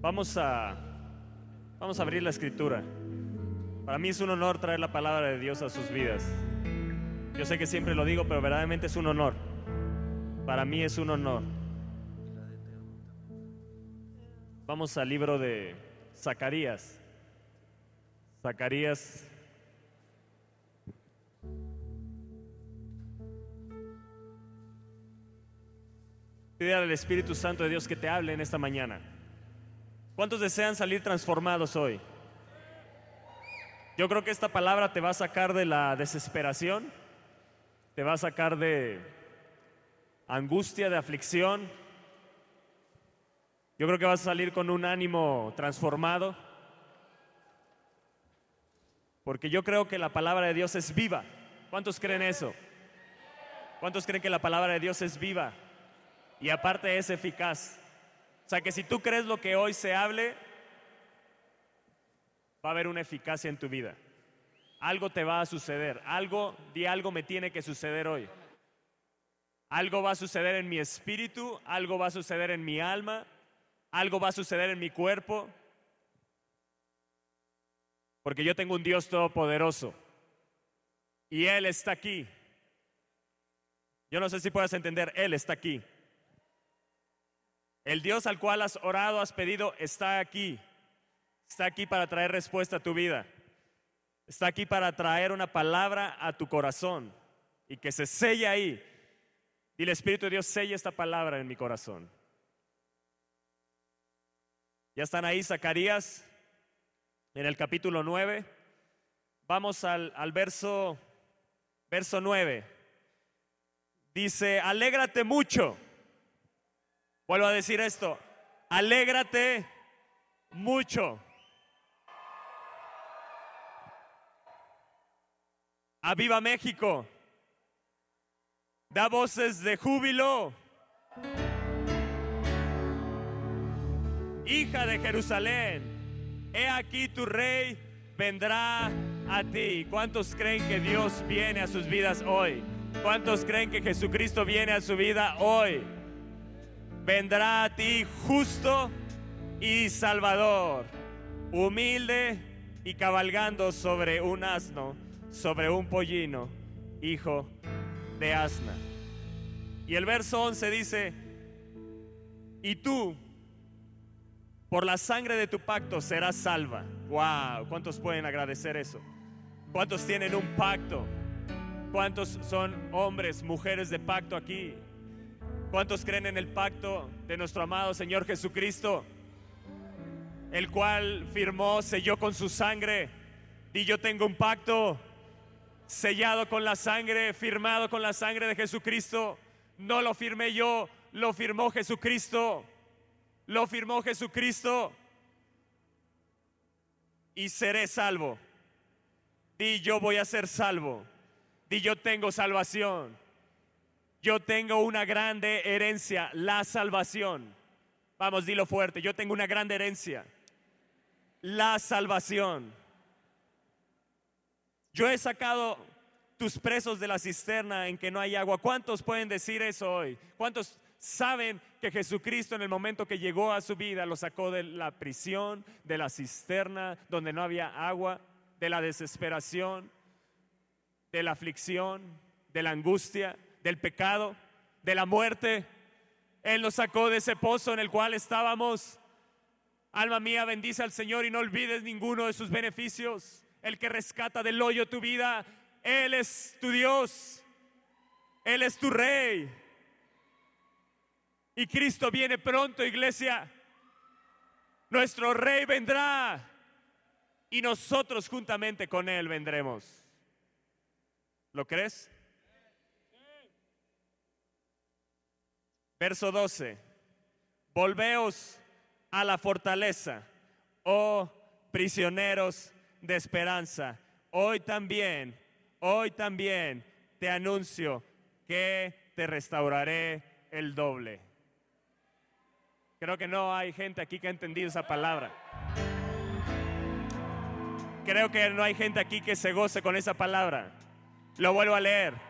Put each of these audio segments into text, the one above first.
Vamos a, vamos a abrir la escritura. Para mí es un honor traer la palabra de Dios a sus vidas. Yo sé que siempre lo digo, pero verdaderamente es un honor. Para mí es un honor. Vamos al libro de Zacarías. Zacarías. Pide al Espíritu Santo de Dios que te hable en esta mañana. ¿Cuántos desean salir transformados hoy? Yo creo que esta palabra te va a sacar de la desesperación, te va a sacar de angustia, de aflicción. Yo creo que vas a salir con un ánimo transformado, porque yo creo que la palabra de Dios es viva. ¿Cuántos creen eso? ¿Cuántos creen que la palabra de Dios es viva? Y aparte es eficaz. Sea que si tú crees lo que hoy se hable, va a haber una eficacia en tu vida. Algo te va a suceder. Algo, di algo me tiene que suceder hoy. Algo va a suceder en mi espíritu, algo va a suceder en mi alma, algo va a suceder en mi cuerpo. Porque yo tengo un Dios todopoderoso. Y Él está aquí. Yo no sé si puedes entender, Él está aquí. El Dios al cual has orado, has pedido, está aquí. Está aquí para traer respuesta a tu vida. Está aquí para traer una palabra a tu corazón y que se selle ahí. Y el Espíritu de Dios sella esta palabra en mi corazón. Ya están ahí Zacarías en el capítulo 9. Vamos al, al verso, verso 9. Dice, alégrate mucho Vuelvo a decir esto, alégrate mucho. Aviva México. Da voces de júbilo. Hija de Jerusalén, he aquí tu rey vendrá a ti. ¿Cuántos creen que Dios viene a sus vidas hoy? ¿Cuántos creen que Jesucristo viene a su vida hoy? Vendrá a ti justo y salvador, humilde y cabalgando sobre un asno, sobre un pollino, hijo de asna. Y el verso 11 dice, y tú, por la sangre de tu pacto serás salva. Wow, ¿cuántos pueden agradecer eso? ¿Cuántos tienen un pacto? ¿Cuántos son hombres, mujeres de pacto aquí? ¿Cuántos creen en el pacto de nuestro amado Señor Jesucristo? El cual firmó, selló con su sangre. Y yo tengo un pacto sellado con la sangre, firmado con la sangre de Jesucristo. No lo firmé yo, lo firmó Jesucristo. Lo firmó Jesucristo. Y seré salvo. Di yo voy a ser salvo. Di yo tengo salvación. Yo tengo una grande herencia, la salvación. Vamos, dilo fuerte, yo tengo una grande herencia, la salvación. Yo he sacado tus presos de la cisterna en que no hay agua. ¿Cuántos pueden decir eso hoy? ¿Cuántos saben que Jesucristo en el momento que llegó a su vida lo sacó de la prisión, de la cisterna, donde no había agua, de la desesperación, de la aflicción, de la angustia? Del pecado, de la muerte. Él nos sacó de ese pozo en el cual estábamos. Alma mía, bendice al Señor y no olvides ninguno de sus beneficios. El que rescata del hoyo tu vida, Él es tu Dios. Él es tu rey. Y Cristo viene pronto, iglesia. Nuestro rey vendrá y nosotros juntamente con Él vendremos. ¿Lo crees? Verso 12. Volveos a la fortaleza, oh prisioneros de esperanza. Hoy también, hoy también te anuncio que te restauraré el doble. Creo que no hay gente aquí que ha entendido esa palabra. Creo que no hay gente aquí que se goce con esa palabra. Lo vuelvo a leer.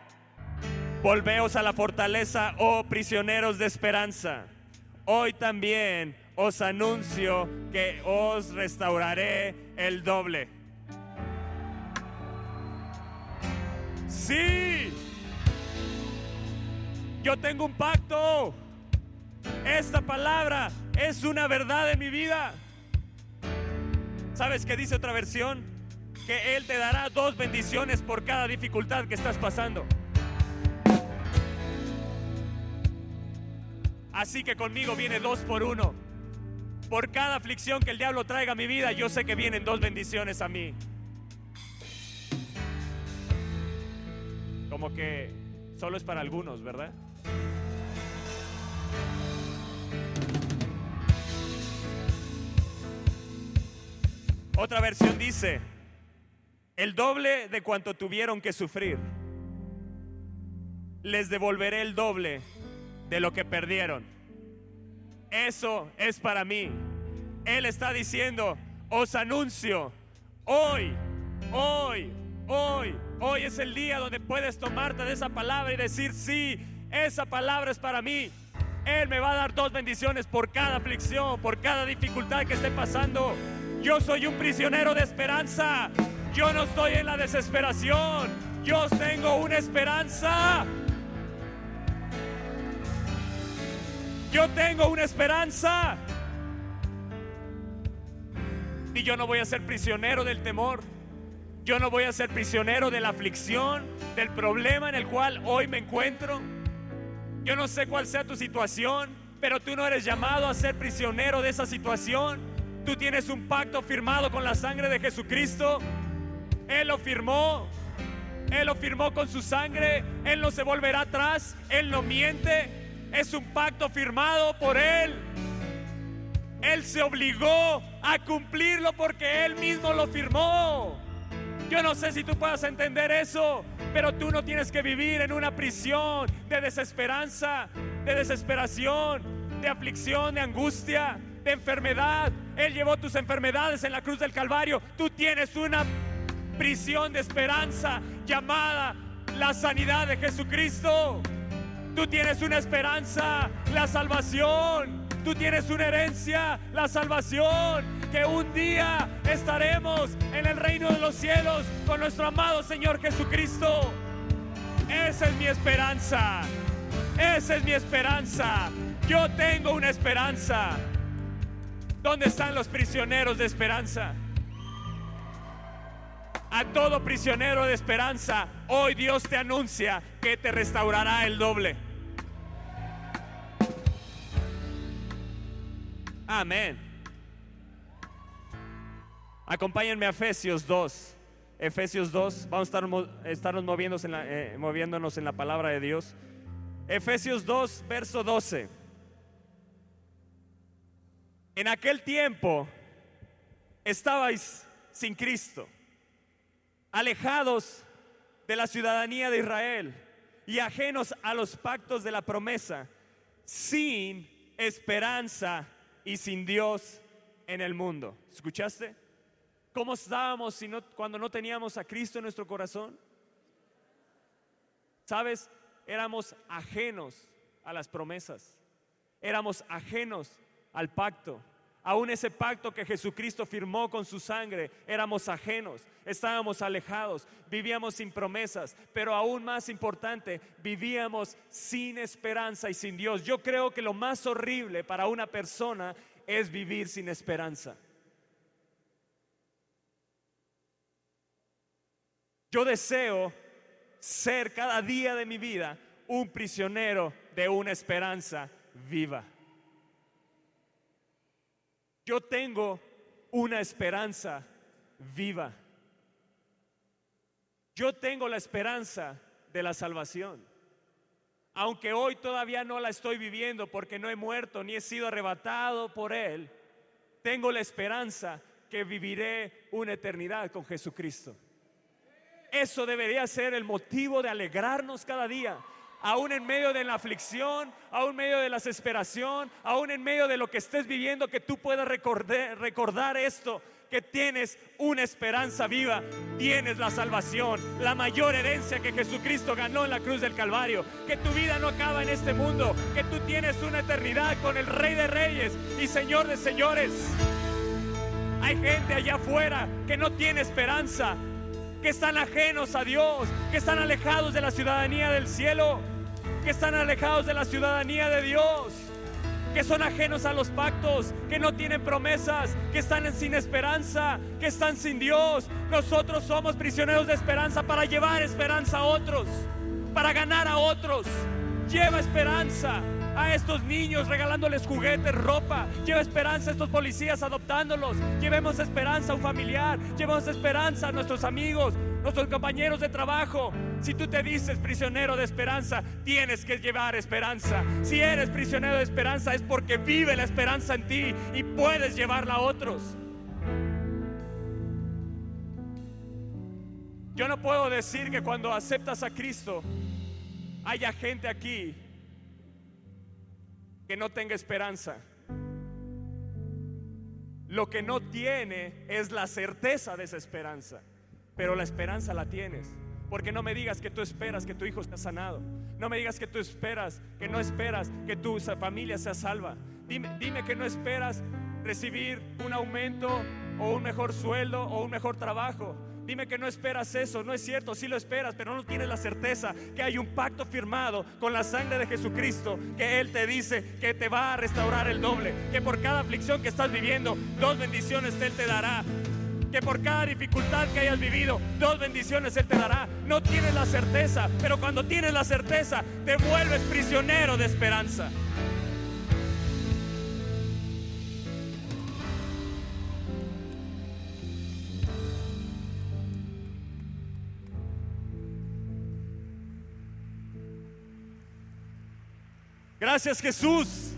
Volveos a la fortaleza, oh prisioneros de esperanza. Hoy también os anuncio que os restauraré el doble. Sí, yo tengo un pacto. Esta palabra es una verdad en mi vida. ¿Sabes qué dice otra versión? Que Él te dará dos bendiciones por cada dificultad que estás pasando. Así que conmigo viene dos por uno. Por cada aflicción que el diablo traiga a mi vida, yo sé que vienen dos bendiciones a mí. Como que solo es para algunos, ¿verdad? Otra versión dice, el doble de cuanto tuvieron que sufrir, les devolveré el doble de lo que perdieron. Eso es para mí. Él está diciendo, os anuncio, hoy, hoy, hoy, hoy es el día donde puedes tomarte de esa palabra y decir, sí, esa palabra es para mí. Él me va a dar dos bendiciones por cada aflicción, por cada dificultad que esté pasando. Yo soy un prisionero de esperanza. Yo no estoy en la desesperación. Yo tengo una esperanza. Yo tengo una esperanza. Y yo no voy a ser prisionero del temor. Yo no voy a ser prisionero de la aflicción, del problema en el cual hoy me encuentro. Yo no sé cuál sea tu situación, pero tú no eres llamado a ser prisionero de esa situación. Tú tienes un pacto firmado con la sangre de Jesucristo. Él lo firmó. Él lo firmó con su sangre. Él no se volverá atrás. Él no miente. Es un pacto firmado por Él. Él se obligó a cumplirlo porque Él mismo lo firmó. Yo no sé si tú puedas entender eso, pero tú no tienes que vivir en una prisión de desesperanza, de desesperación, de aflicción, de angustia de enfermedad. Él llevó tus enfermedades en la cruz del Calvario. Tú tienes una prisión de esperanza llamada la sanidad de Jesucristo. Tú tienes una esperanza, la salvación. Tú tienes una herencia, la salvación. Que un día estaremos en el reino de los cielos con nuestro amado Señor Jesucristo. Esa es mi esperanza. Esa es mi esperanza. Yo tengo una esperanza. ¿Dónde están los prisioneros de esperanza? A todo prisionero de esperanza, hoy Dios te anuncia que te restaurará el doble. Amén. Acompáñenme a Efesios 2. Efesios 2, vamos a estar, estarnos moviéndonos en, la, eh, moviéndonos en la palabra de Dios. Efesios 2, verso 12. En aquel tiempo estabais sin Cristo, alejados de la ciudadanía de Israel y ajenos a los pactos de la promesa, sin esperanza y sin Dios en el mundo. ¿Escuchaste? ¿Cómo estábamos cuando no teníamos a Cristo en nuestro corazón? ¿Sabes? Éramos ajenos a las promesas. Éramos ajenos al pacto. Aún ese pacto que Jesucristo firmó con su sangre, éramos ajenos, estábamos alejados, vivíamos sin promesas, pero aún más importante, vivíamos sin esperanza y sin Dios. Yo creo que lo más horrible para una persona es vivir sin esperanza. Yo deseo ser cada día de mi vida un prisionero de una esperanza viva. Yo tengo una esperanza viva. Yo tengo la esperanza de la salvación. Aunque hoy todavía no la estoy viviendo porque no he muerto ni he sido arrebatado por Él, tengo la esperanza que viviré una eternidad con Jesucristo. Eso debería ser el motivo de alegrarnos cada día aún en medio de la aflicción, aún en medio de la desesperación, aún en medio de lo que estés viviendo, que tú puedas recordar, esto, que tienes una esperanza viva, tienes la salvación, la mayor herencia que Jesucristo ganó en la cruz del Calvario, que tu vida no acaba en este mundo, que tú tienes una eternidad con el Rey de Reyes y Señor de Señores. Hay gente allá afuera que no tiene esperanza, que están ajenos a Dios, que están alejados de la ciudadanía del cielo, que están alejados de la ciudadanía de Dios, que son ajenos a los pactos, que no tienen promesas, que están sin esperanza, que están sin Dios. Nosotros somos prisioneros de esperanza para llevar esperanza a otros, para ganar a otros. Lleva esperanza, a estos niños regalándoles juguetes, ropa. Lleva esperanza a estos policías adoptándolos. Llevemos esperanza a un familiar. Llevemos esperanza a nuestros amigos, nuestros compañeros de trabajo. Si tú te dices prisionero de esperanza, tienes que llevar esperanza. Si eres prisionero de esperanza es porque vive la esperanza en ti y puedes llevarla a otros. Yo no puedo decir que cuando aceptas a Cristo haya gente aquí que no tenga esperanza. Lo que no tiene es la certeza de esa esperanza, pero la esperanza la tienes. Porque no me digas que tú esperas que tu hijo esté sanado. No me digas que tú esperas, que no esperas que tu familia sea salva. Dime, dime que no esperas recibir un aumento o un mejor sueldo o un mejor trabajo. Dime que no esperas eso, no es cierto, sí lo esperas, pero no tienes la certeza que hay un pacto firmado con la sangre de Jesucristo, que Él te dice que te va a restaurar el doble, que por cada aflicción que estás viviendo, dos bendiciones Él te dará. Que por cada dificultad que hayas vivido, dos bendiciones Él te dará. No tienes la certeza, pero cuando tienes la certeza, te vuelves prisionero de esperanza. Gracias Jesús,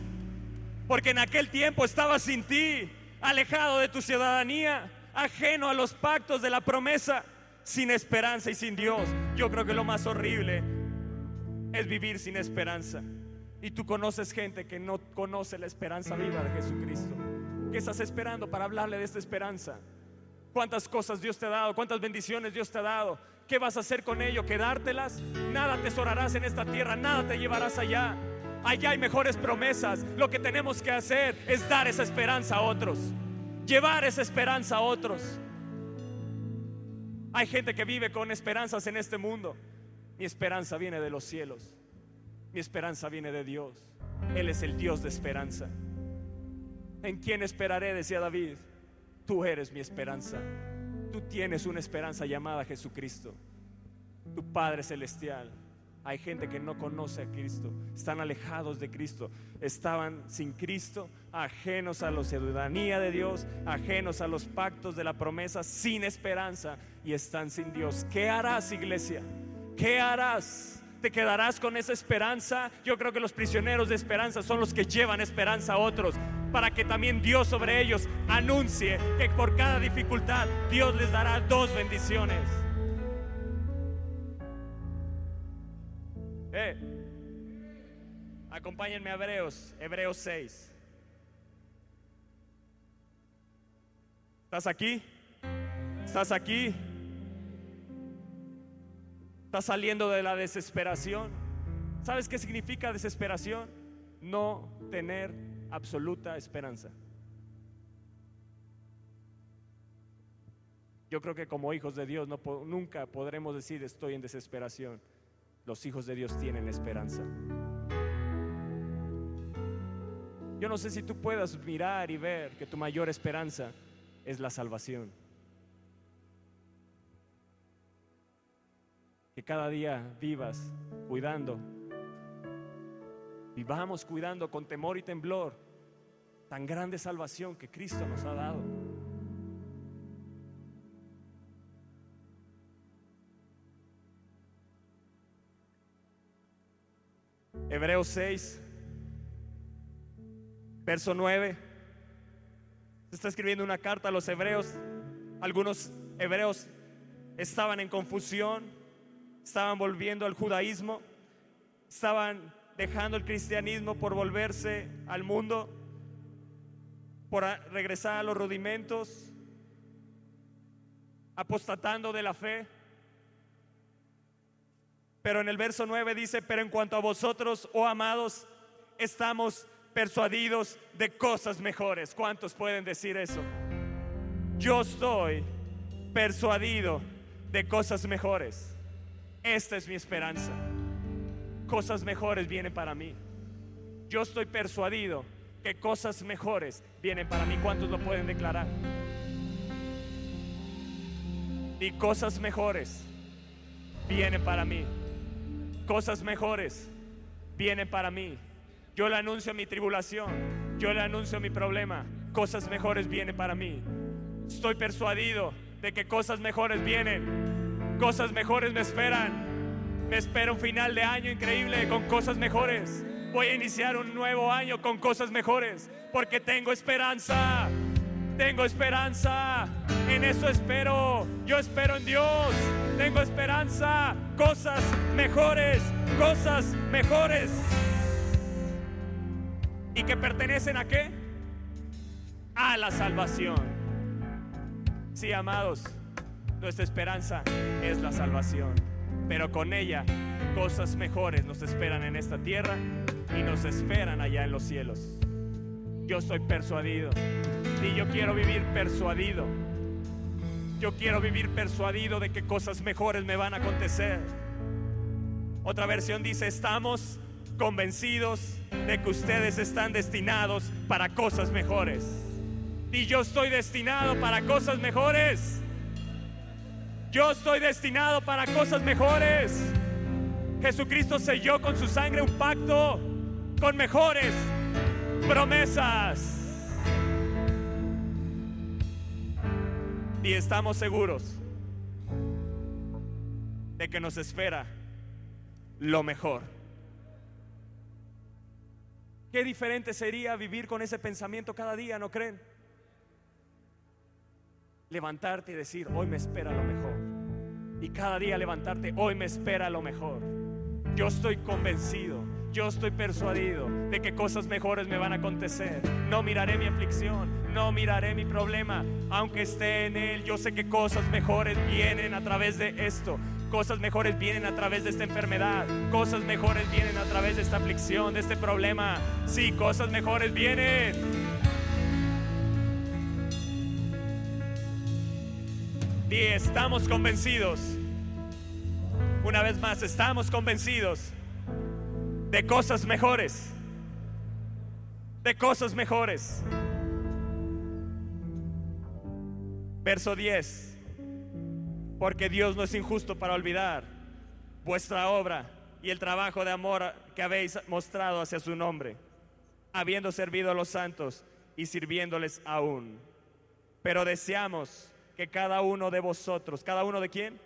porque en aquel tiempo estaba sin ti, alejado de tu ciudadanía, ajeno a los pactos de la promesa, sin esperanza y sin Dios. Yo creo que lo más horrible es vivir sin esperanza. Y tú conoces gente que no conoce la esperanza viva de Jesucristo. ¿Qué estás esperando para hablarle de esta esperanza? ¿Cuántas cosas Dios te ha dado? ¿Cuántas bendiciones Dios te ha dado? ¿Qué vas a hacer con ello? ¿Quedártelas? Nada tesorarás en esta tierra, nada te llevarás allá. Allá hay mejores promesas. Lo que tenemos que hacer es dar esa esperanza a otros. Llevar esa esperanza a otros. Hay gente que vive con esperanzas en este mundo. Mi esperanza viene de los cielos. Mi esperanza viene de Dios. Él es el Dios de esperanza. ¿En quién esperaré? Decía David. Tú eres mi esperanza. Tú tienes una esperanza llamada Jesucristo, tu Padre Celestial. Hay gente que no conoce a Cristo, están alejados de Cristo, estaban sin Cristo, ajenos a la ciudadanía de Dios, ajenos a los pactos de la promesa, sin esperanza y están sin Dios. ¿Qué harás, iglesia? ¿Qué harás? ¿Te quedarás con esa esperanza? Yo creo que los prisioneros de esperanza son los que llevan esperanza a otros para que también Dios sobre ellos anuncie que por cada dificultad Dios les dará dos bendiciones. Eh, acompáñenme a Hebreos, Hebreos 6. ¿Estás aquí? ¿Estás aquí? ¿Estás saliendo de la desesperación? ¿Sabes qué significa desesperación? No tener absoluta esperanza. Yo creo que como hijos de Dios no, nunca podremos decir estoy en desesperación los hijos de Dios tienen esperanza. Yo no sé si tú puedas mirar y ver que tu mayor esperanza es la salvación. Que cada día vivas cuidando, vivamos cuidando con temor y temblor tan grande salvación que Cristo nos ha dado. Hebreos 6, verso 9. Se está escribiendo una carta a los hebreos. Algunos hebreos estaban en confusión, estaban volviendo al judaísmo, estaban dejando el cristianismo por volverse al mundo, por regresar a los rudimentos. apostatando de la fe. Pero en el verso 9 dice, pero en cuanto a vosotros, oh amados, estamos persuadidos de cosas mejores. ¿Cuántos pueden decir eso? Yo estoy persuadido de cosas mejores. Esta es mi esperanza. Cosas mejores vienen para mí. Yo estoy persuadido que cosas mejores vienen para mí. ¿Cuántos lo pueden declarar? Y cosas mejores vienen para mí. Cosas mejores vienen para mí. Yo le anuncio mi tribulación. Yo le anuncio mi problema. Cosas mejores vienen para mí. Estoy persuadido de que cosas mejores vienen. Cosas mejores me esperan. Me espera un final de año increíble con cosas mejores. Voy a iniciar un nuevo año con cosas mejores. Porque tengo esperanza. Tengo esperanza. En eso espero. Yo espero en Dios. Tengo esperanza. Cosas mejores. Cosas mejores. ¿Y que pertenecen a qué? A la salvación. Sí, amados, nuestra esperanza es la salvación. Pero con ella cosas mejores nos esperan en esta tierra y nos esperan allá en los cielos. Yo soy persuadido y yo quiero vivir persuadido. Yo quiero vivir persuadido de que cosas mejores me van a acontecer. Otra versión dice, estamos convencidos de que ustedes están destinados para cosas mejores. Y yo estoy destinado para cosas mejores. Yo estoy destinado para cosas mejores. Jesucristo selló con su sangre un pacto con mejores promesas. Y estamos seguros de que nos espera lo mejor. Qué diferente sería vivir con ese pensamiento cada día, ¿no creen? Levantarte y decir, hoy me espera lo mejor. Y cada día levantarte, hoy me espera lo mejor. Yo estoy convencido, yo estoy persuadido de que cosas mejores me van a acontecer. No miraré mi aflicción, no miraré mi problema, aunque esté en él. Yo sé que cosas mejores vienen a través de esto. Cosas mejores vienen a través de esta enfermedad. Cosas mejores vienen a través de esta aflicción, de este problema. Sí, cosas mejores vienen. Y estamos convencidos. Una vez más, estamos convencidos de cosas mejores. De cosas mejores. Verso 10 porque Dios no es injusto para olvidar vuestra obra y el trabajo de amor que habéis mostrado hacia su nombre, habiendo servido a los santos y sirviéndoles aún. Pero deseamos que cada uno de vosotros, cada uno de quién,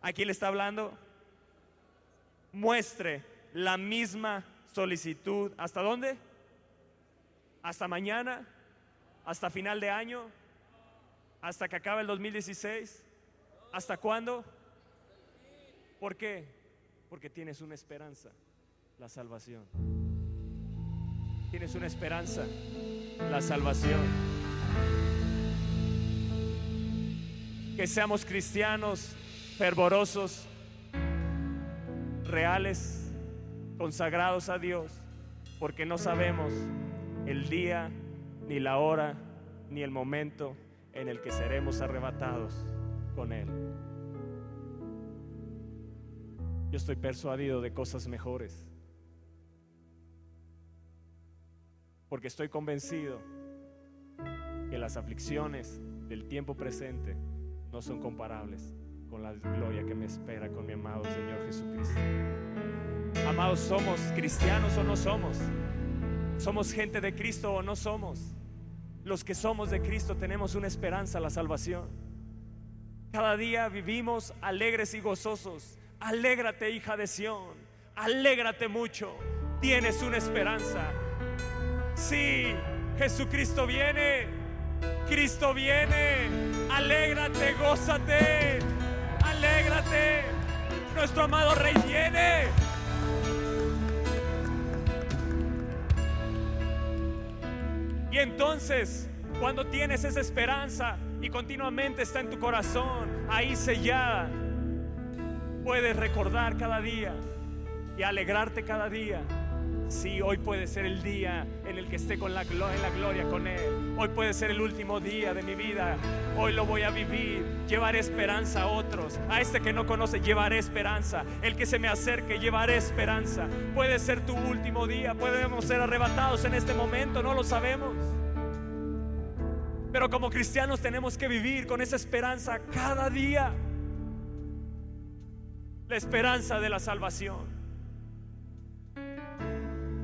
aquí le está hablando, muestre la misma solicitud. ¿Hasta dónde? ¿Hasta mañana? ¿Hasta final de año? ¿Hasta que acabe el 2016? ¿Hasta cuándo? ¿Por qué? Porque tienes una esperanza, la salvación. Tienes una esperanza, la salvación. Que seamos cristianos fervorosos, reales, consagrados a Dios, porque no sabemos el día, ni la hora, ni el momento en el que seremos arrebatados con Él. Yo estoy persuadido de cosas mejores. Porque estoy convencido que las aflicciones del tiempo presente no son comparables con la gloria que me espera con mi amado Señor Jesucristo. Amados, ¿somos cristianos o no somos? ¿Somos gente de Cristo o no somos? Los que somos de Cristo tenemos una esperanza, la salvación. Cada día vivimos alegres y gozosos. Alégrate, hija de Sión. Alégrate mucho. Tienes una esperanza. Sí, Jesucristo viene. Cristo viene. Alégrate, gózate. Alégrate. Nuestro amado Rey viene. Y entonces, cuando tienes esa esperanza, y continuamente está en tu corazón, ahí sellada. Puedes recordar cada día y alegrarte cada día. Sí, hoy puede ser el día en el que esté con la, en la gloria con Él. Hoy puede ser el último día de mi vida. Hoy lo voy a vivir. Llevaré esperanza a otros. A este que no conoce, llevaré esperanza. El que se me acerque, llevaré esperanza. Puede ser tu último día. Podemos ser arrebatados en este momento. No lo sabemos. Pero como cristianos tenemos que vivir con esa esperanza cada día. La esperanza de la salvación.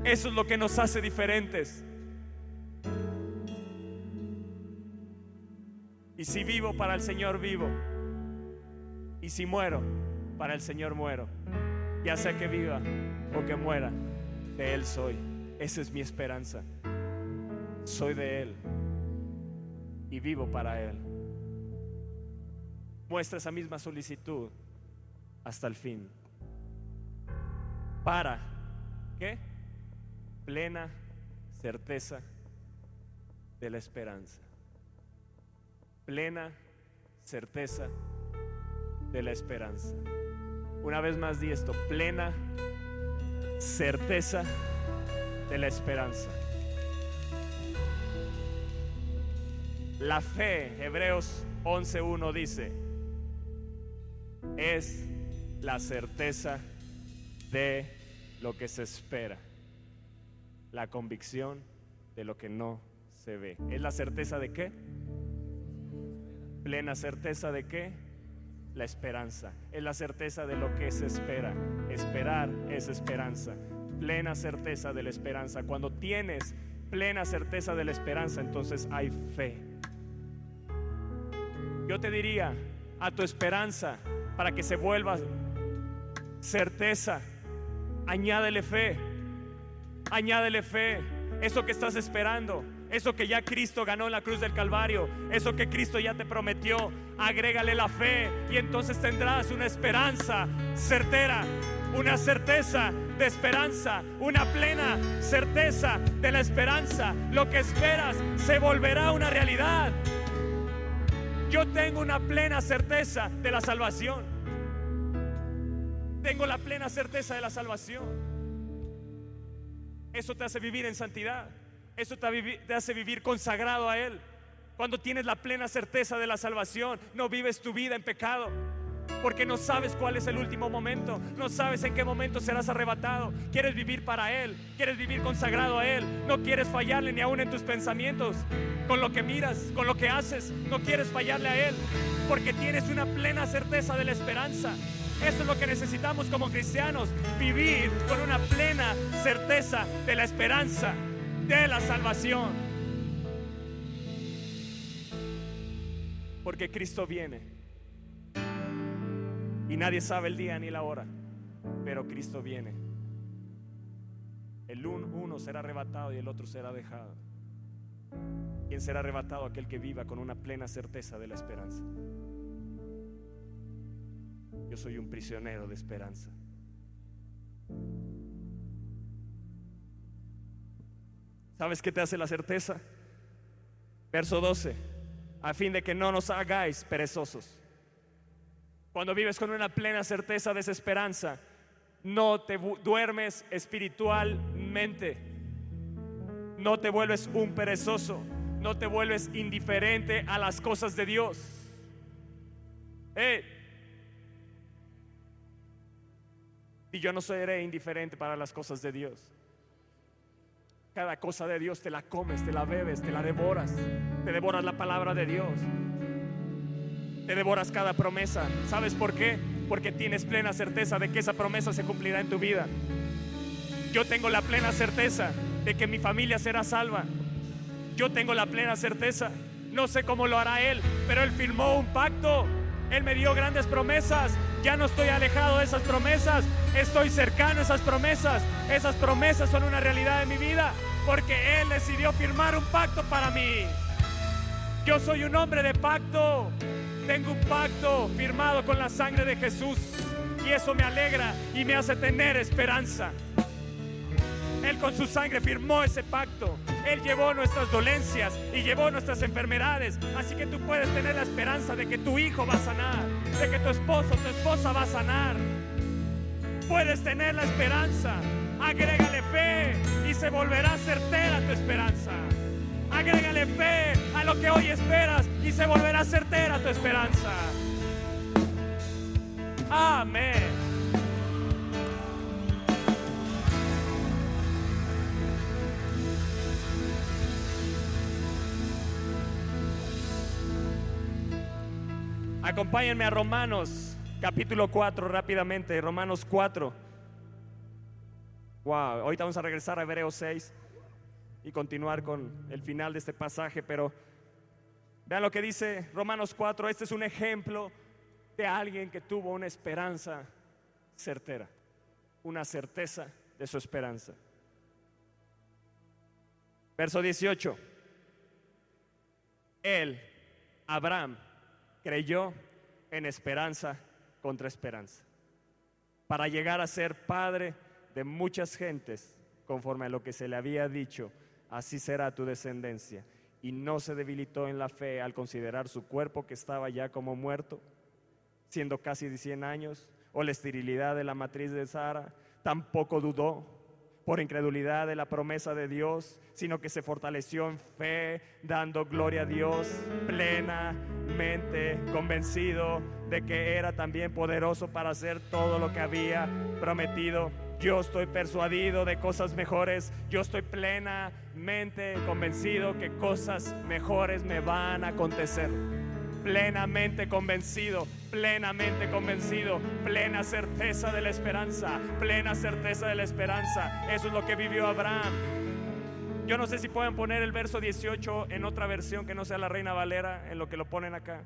Eso es lo que nos hace diferentes. Y si vivo para el Señor vivo. Y si muero, para el Señor muero. Ya sea que viva o que muera, de Él soy. Esa es mi esperanza. Soy de Él. Y vivo para Él. Muestra esa misma solicitud hasta el fin. Para, ¿qué? plena certeza de la esperanza. Plena certeza de la esperanza. Una vez más di esto, plena certeza de la esperanza. La fe, Hebreos 11.1 dice, es la certeza de lo que se espera la convicción de lo que no se ve. ¿Es la certeza de qué? Plena certeza de qué? La esperanza. Es la certeza de lo que se espera. Esperar es esperanza. Plena certeza de la esperanza. Cuando tienes plena certeza de la esperanza, entonces hay fe. Yo te diría a tu esperanza para que se vuelva certeza, añádele fe añádele fe, eso que estás esperando, eso que ya Cristo ganó en la cruz del Calvario, eso que Cristo ya te prometió, agrégale la fe y entonces tendrás una esperanza certera, una certeza de esperanza, una plena certeza de la esperanza. Lo que esperas se volverá una realidad. Yo tengo una plena certeza de la salvación. Tengo la plena certeza de la salvación. Eso te hace vivir en santidad. Eso te hace vivir consagrado a Él. Cuando tienes la plena certeza de la salvación, no vives tu vida en pecado. Porque no sabes cuál es el último momento, no sabes en qué momento serás arrebatado. Quieres vivir para Él, quieres vivir consagrado a Él, no quieres fallarle ni aún en tus pensamientos, con lo que miras, con lo que haces, no quieres fallarle a Él, porque tienes una plena certeza de la esperanza. Eso es lo que necesitamos como cristianos, vivir con una plena certeza de la esperanza, de la salvación. Porque Cristo viene y nadie sabe el día ni la hora, pero Cristo viene. El uno será arrebatado y el otro será dejado. ¿Quién será arrebatado? Aquel que viva con una plena certeza de la esperanza. Yo soy un prisionero de esperanza. ¿Sabes qué te hace la certeza? Verso 12, a fin de que no nos hagáis perezosos. Cuando vives con una plena certeza de esa esperanza, no te duermes espiritualmente, no te vuelves un perezoso, no te vuelves indiferente a las cosas de Dios. Y yo no seré indiferente para las cosas de Dios. Cada cosa de Dios te la comes, te la bebes, te la devoras. Te devoras la palabra de Dios. Te devoras cada promesa. ¿Sabes por qué? Porque tienes plena certeza de que esa promesa se cumplirá en tu vida. Yo tengo la plena certeza de que mi familia será salva. Yo tengo la plena certeza. No sé cómo lo hará Él, pero Él firmó un pacto. Él me dio grandes promesas. Ya no estoy alejado de esas promesas. Estoy cercano a esas promesas. Esas promesas son una realidad de mi vida porque Él decidió firmar un pacto para mí. Yo soy un hombre de pacto. Tengo un pacto firmado con la sangre de Jesús. Y eso me alegra y me hace tener esperanza. Él con su sangre firmó ese pacto. Él llevó nuestras dolencias y llevó nuestras enfermedades. Así que tú puedes tener la esperanza de que tu hijo va a sanar, de que tu esposo tu esposa va a sanar. Puedes tener la esperanza. Agrégale fe y se volverá certera tu esperanza. Agrégale fe a lo que hoy esperas y se volverá certera tu esperanza. Amén. Acompáñenme a Romanos capítulo 4 rápidamente, Romanos 4. Wow, ahorita vamos a regresar a Hebreos 6 y continuar con el final de este pasaje, pero vean lo que dice Romanos 4, este es un ejemplo de alguien que tuvo una esperanza certera, una certeza de su esperanza. Verso 18. Él, Abraham, creyó en esperanza contra esperanza, para llegar a ser padre de muchas gentes, conforme a lo que se le había dicho, así será tu descendencia. Y no se debilitó en la fe al considerar su cuerpo que estaba ya como muerto, siendo casi de 100 años, o la esterilidad de la matriz de Sara, tampoco dudó por incredulidad de la promesa de Dios, sino que se fortaleció en fe, dando gloria a Dios, plenamente convencido de que era también poderoso para hacer todo lo que había prometido. Yo estoy persuadido de cosas mejores, yo estoy plenamente convencido que cosas mejores me van a acontecer plenamente convencido, plenamente convencido, plena certeza de la esperanza, plena certeza de la esperanza. Eso es lo que vivió Abraham. Yo no sé si pueden poner el verso 18 en otra versión que no sea la Reina Valera, en lo que lo ponen acá.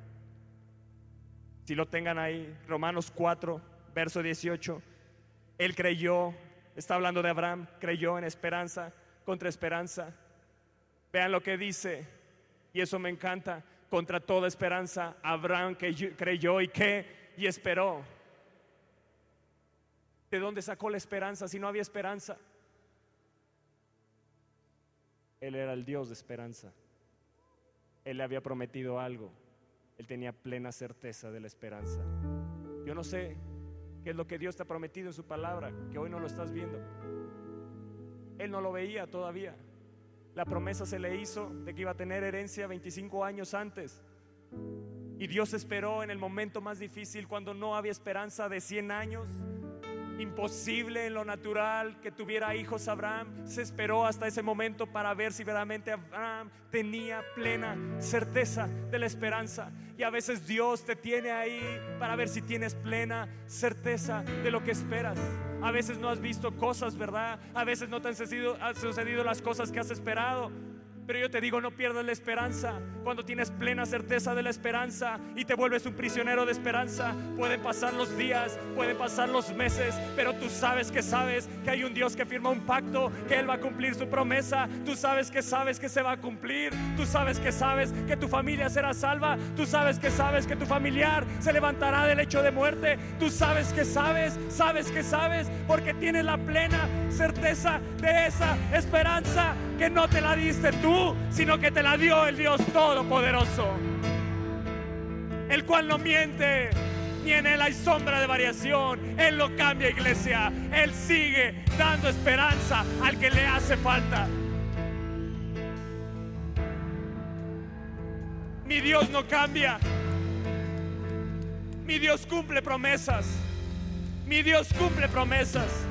Si lo tengan ahí, Romanos 4, verso 18. Él creyó, está hablando de Abraham, creyó en esperanza contra esperanza. Vean lo que dice, y eso me encanta contra toda esperanza, Abraham creyó y que y esperó. ¿De dónde sacó la esperanza si no había esperanza? Él era el Dios de esperanza. Él le había prometido algo. Él tenía plena certeza de la esperanza. Yo no sé qué es lo que Dios te ha prometido en su palabra, que hoy no lo estás viendo. Él no lo veía todavía. La promesa se le hizo de que iba a tener herencia 25 años antes. Y Dios esperó en el momento más difícil, cuando no había esperanza de 100 años. Imposible en lo natural que tuviera hijos Abraham. Se esperó hasta ese momento para ver si verdaderamente Abraham tenía plena certeza de la esperanza. Y a veces Dios te tiene ahí para ver si tienes plena certeza de lo que esperas. A veces no has visto cosas, ¿verdad? A veces no te han sucedido, han sucedido las cosas que has esperado. Pero yo te digo, no pierdas la esperanza. Cuando tienes plena certeza de la esperanza y te vuelves un prisionero de esperanza, pueden pasar los días, pueden pasar los meses, pero tú sabes que sabes que hay un Dios que firma un pacto, que Él va a cumplir su promesa. Tú sabes que sabes que se va a cumplir. Tú sabes que sabes que tu familia será salva. Tú sabes que sabes que tu familiar se levantará del hecho de muerte. Tú sabes que sabes, sabes que sabes, porque tienes la plena certeza de esa esperanza que no te la diste tú, sino que te la dio el Dios Todopoderoso, el cual no miente. Ni en él hay sombra de variación. Él lo cambia, iglesia. Él sigue dando esperanza al que le hace falta. Mi Dios no cambia. Mi Dios cumple promesas. Mi Dios cumple promesas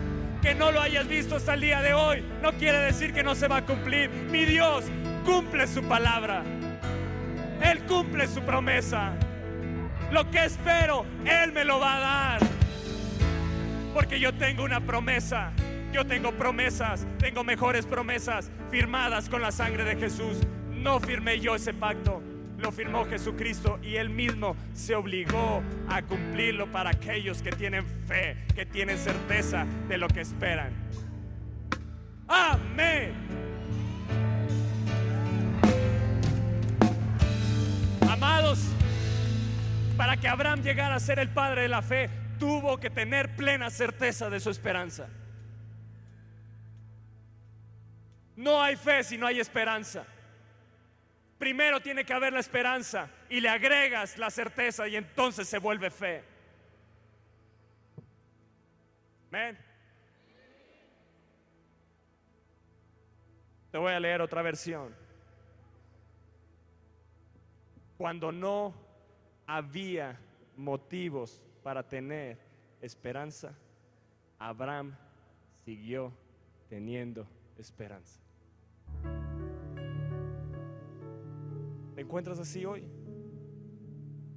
que no lo hayas visto hasta el día de hoy no quiere decir que no se va a cumplir. Mi Dios cumple su palabra. Él cumple su promesa. Lo que espero, Él me lo va a dar. Porque yo tengo una promesa. Yo tengo promesas, tengo mejores promesas firmadas con la sangre de Jesús. No firmé yo ese pacto lo firmó Jesucristo y él mismo se obligó a cumplirlo para aquellos que tienen fe, que tienen certeza de lo que esperan. Amén. Amados, para que Abraham llegara a ser el padre de la fe, tuvo que tener plena certeza de su esperanza. No hay fe si no hay esperanza. Primero tiene que haber la esperanza y le agregas la certeza y entonces se vuelve fe. Te voy a leer otra versión. Cuando no había motivos para tener esperanza, Abraham siguió teniendo esperanza. ¿Te encuentras así hoy?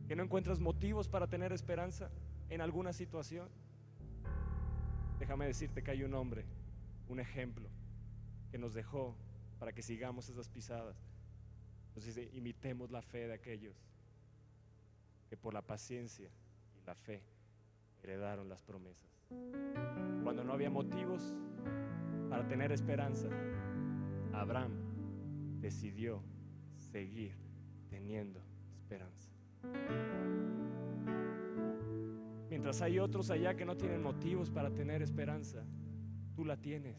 ¿Que no encuentras motivos para tener esperanza en alguna situación? Déjame decirte que hay un hombre, un ejemplo, que nos dejó para que sigamos esas pisadas. Nos dice, imitemos la fe de aquellos que por la paciencia y la fe heredaron las promesas. Cuando no había motivos para tener esperanza, Abraham decidió seguir teniendo esperanza. Mientras hay otros allá que no tienen motivos para tener esperanza, tú la tienes.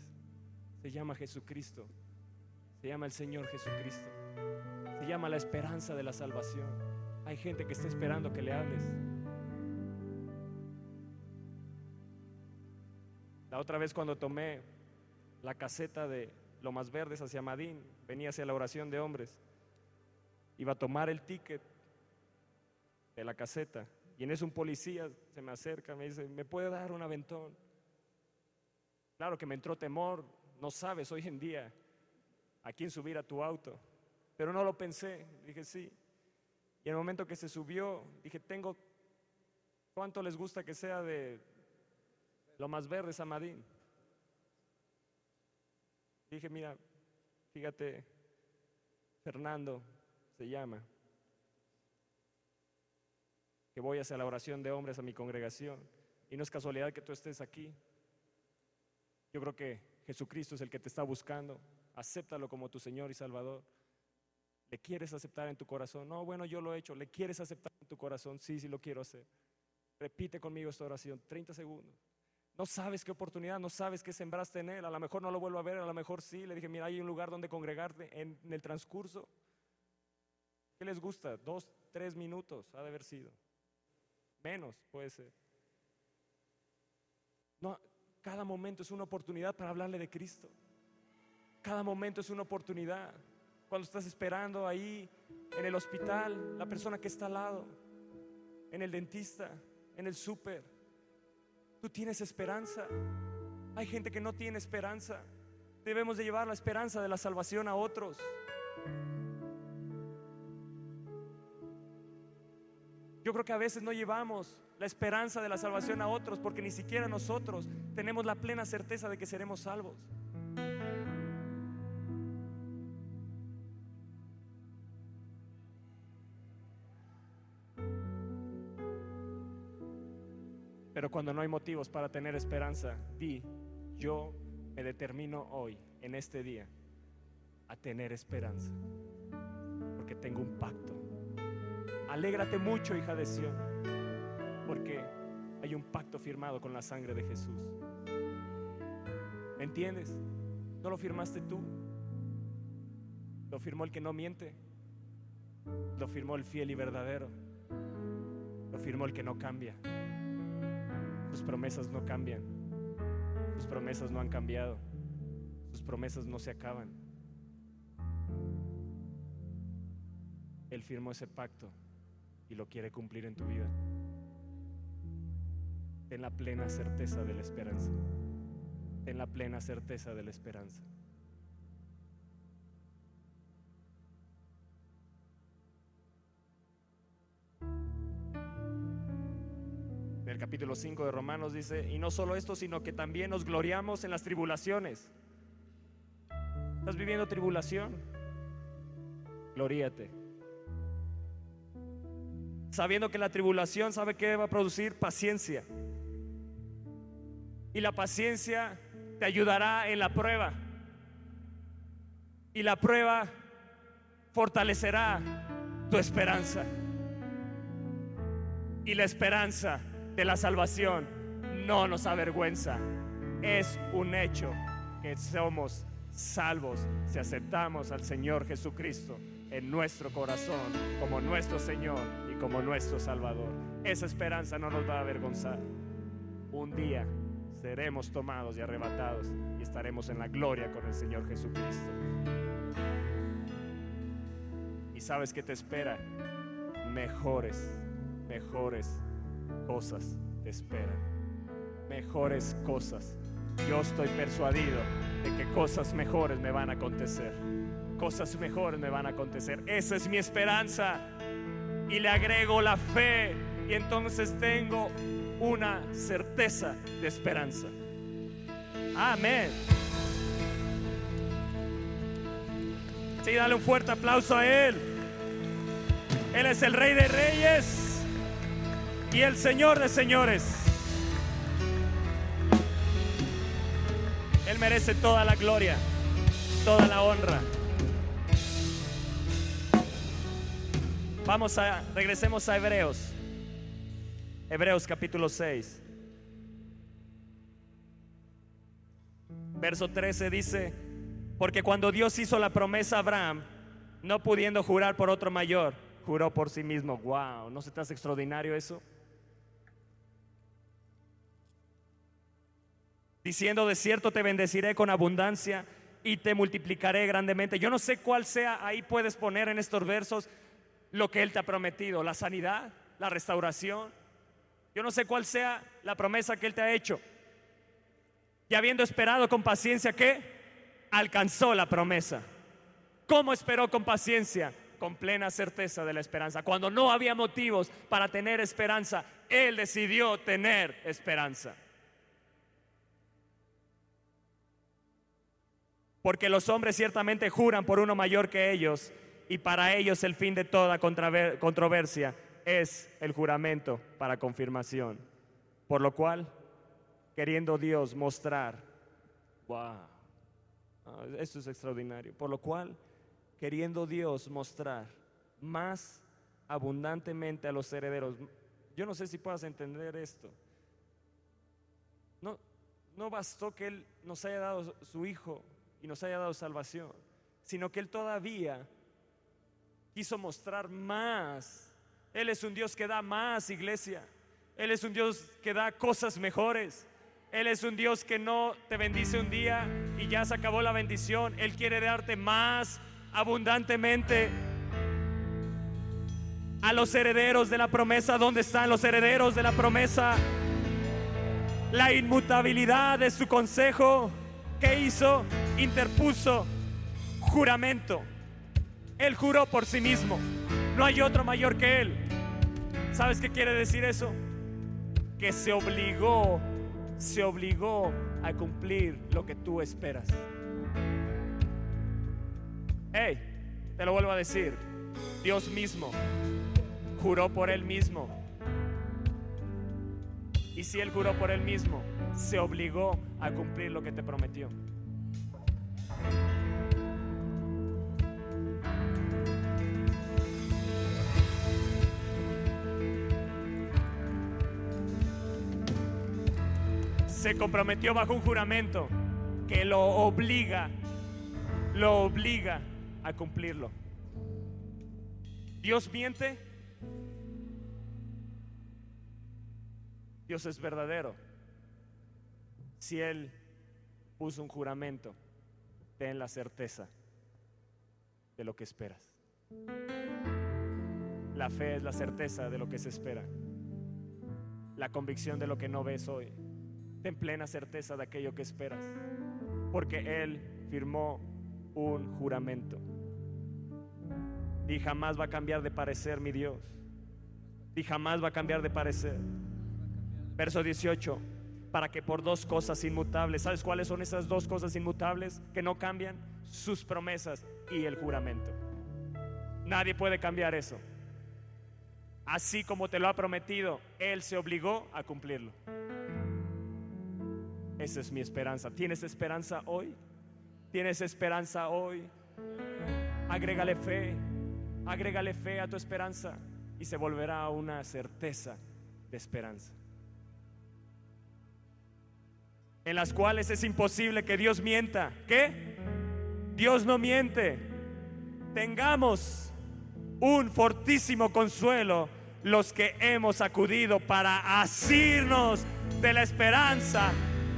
Se llama Jesucristo. Se llama el Señor Jesucristo. Se llama la esperanza de la salvación. Hay gente que está esperando que le hables. La otra vez cuando tomé la caseta de Lomas Verdes hacia Madín, venía hacia la oración de hombres, iba a tomar el ticket de la caseta y en eso un policía se me acerca, me dice, ¿me puede dar un aventón? Claro que me entró temor, no sabes hoy en día a quién subir a tu auto, pero no lo pensé, dije sí. Y en el momento que se subió, dije, tengo, ¿cuánto les gusta que sea de lo más verde, Samadín. Dije, mira, fíjate, Fernando se llama, que voy hacia la oración de hombres a mi congregación. Y no es casualidad que tú estés aquí. Yo creo que Jesucristo es el que te está buscando. Acéptalo como tu Señor y Salvador. ¿Le quieres aceptar en tu corazón? No, bueno, yo lo he hecho. ¿Le quieres aceptar en tu corazón? Sí, sí lo quiero hacer. Repite conmigo esta oración, 30 segundos. No sabes qué oportunidad, no sabes qué sembraste en él. A lo mejor no lo vuelvo a ver, a lo mejor sí. Le dije, mira, hay un lugar donde congregarte en, el transcurso. ¿Qué les gusta? Dos, tres minutos ha de haber sido. Menos puede ser. No, cada momento es una oportunidad para hablarle de Cristo. Cada momento es una oportunidad. Cuando estás esperando ahí en el hospital, la persona que está al lado, en el dentista, en el súper Tú tienes esperanza. Hay gente que no tiene esperanza. Debemos de llevar la esperanza de la salvación a otros. Yo creo que a veces no llevamos la esperanza de la salvación a otros porque ni siquiera nosotros tenemos la plena certeza de que seremos salvos. Pero cuando no hay motivos para tener esperanza, di, yo me determino hoy, en este día, a tener esperanza. Porque tengo un pacto. Alégrate mucho, hija de Sión, porque hay un pacto firmado con la sangre de Jesús. ¿Me entiendes? No lo firmaste tú. Lo firmó el que no miente. Lo firmó el fiel y verdadero. Lo firmó el que no cambia. Sus promesas no cambian. Sus promesas no han cambiado. Sus promesas no se acaban. Él firmó ese pacto y lo quiere cumplir en tu vida. Ten la plena certeza de la esperanza. Ten la plena certeza de la esperanza. el capítulo 5 de Romanos dice, y no solo esto, sino que también nos gloriamos en las tribulaciones. ¿Estás viviendo tribulación? Gloríate. Sabiendo que la tribulación sabe que va a producir paciencia. Y la paciencia te ayudará en la prueba. Y la prueba fortalecerá tu esperanza. Y la esperanza de la salvación no nos avergüenza. Es un hecho que somos salvos si aceptamos al Señor Jesucristo en nuestro corazón como nuestro Señor como nuestro Salvador. Esa esperanza no nos va a avergonzar. Un día seremos tomados y arrebatados y estaremos en la gloria con el Señor Jesucristo. Y sabes que te espera mejores, mejores cosas te esperan. Mejores cosas. Yo estoy persuadido de que cosas mejores me van a acontecer. Cosas mejores me van a acontecer. Esa es mi esperanza. Y le agrego la fe. Y entonces tengo una certeza de esperanza. Amén. Sí, dale un fuerte aplauso a Él. Él es el Rey de Reyes y el Señor de Señores. Él merece toda la gloria, toda la honra. Vamos a, regresemos a Hebreos. Hebreos capítulo 6. Verso 13 dice, porque cuando Dios hizo la promesa a Abraham, no pudiendo jurar por otro mayor, juró por sí mismo. Wow, ¿no se te hace extraordinario eso? Diciendo, de cierto te bendeciré con abundancia y te multiplicaré grandemente. Yo no sé cuál sea, ahí puedes poner en estos versos lo que Él te ha prometido, la sanidad, la restauración. Yo no sé cuál sea la promesa que Él te ha hecho. Y habiendo esperado con paciencia, ¿qué? Alcanzó la promesa. ¿Cómo esperó con paciencia? Con plena certeza de la esperanza. Cuando no había motivos para tener esperanza, Él decidió tener esperanza. Porque los hombres ciertamente juran por uno mayor que ellos, y para ellos el fin de toda controversia es el juramento para confirmación. Por lo cual, queriendo Dios mostrar, wow, ah, esto es extraordinario. Por lo cual, queriendo Dios mostrar más abundantemente a los herederos, yo no sé si puedas entender esto. No, no bastó que Él nos haya dado su Hijo y nos haya dado salvación, sino que Él todavía quiso mostrar más. Él es un Dios que da más, iglesia. Él es un Dios que da cosas mejores. Él es un Dios que no te bendice un día y ya se acabó la bendición. Él quiere darte más abundantemente. A los herederos de la promesa, ¿dónde están los herederos de la promesa? La inmutabilidad de su consejo. ¿Qué hizo? Interpuso juramento. Él juró por sí mismo. No hay otro mayor que Él. ¿Sabes qué quiere decir eso? Que se obligó, se obligó a cumplir lo que tú esperas. Hey, te lo vuelvo a decir. Dios mismo juró por Él mismo. Y si Él juró por Él mismo, se obligó a cumplir lo que te prometió. Se comprometió bajo un juramento que lo obliga, lo obliga a cumplirlo. Dios miente. Dios es verdadero. Si Él puso un juramento, ten la certeza de lo que esperas. La fe es la certeza de lo que se espera. La convicción de lo que no ves hoy. Ten plena certeza de aquello que esperas. Porque Él firmó un juramento. Y jamás va a cambiar de parecer mi Dios. Y jamás va a cambiar de parecer. Verso 18 para que por dos cosas inmutables, ¿sabes cuáles son esas dos cosas inmutables que no cambian? Sus promesas y el juramento. Nadie puede cambiar eso. Así como te lo ha prometido, Él se obligó a cumplirlo. Esa es mi esperanza. ¿Tienes esperanza hoy? ¿Tienes esperanza hoy? Agrégale fe, agrégale fe a tu esperanza y se volverá una certeza de esperanza en las cuales es imposible que Dios mienta. ¿Qué? Dios no miente. Tengamos un fortísimo consuelo los que hemos acudido para asirnos de la esperanza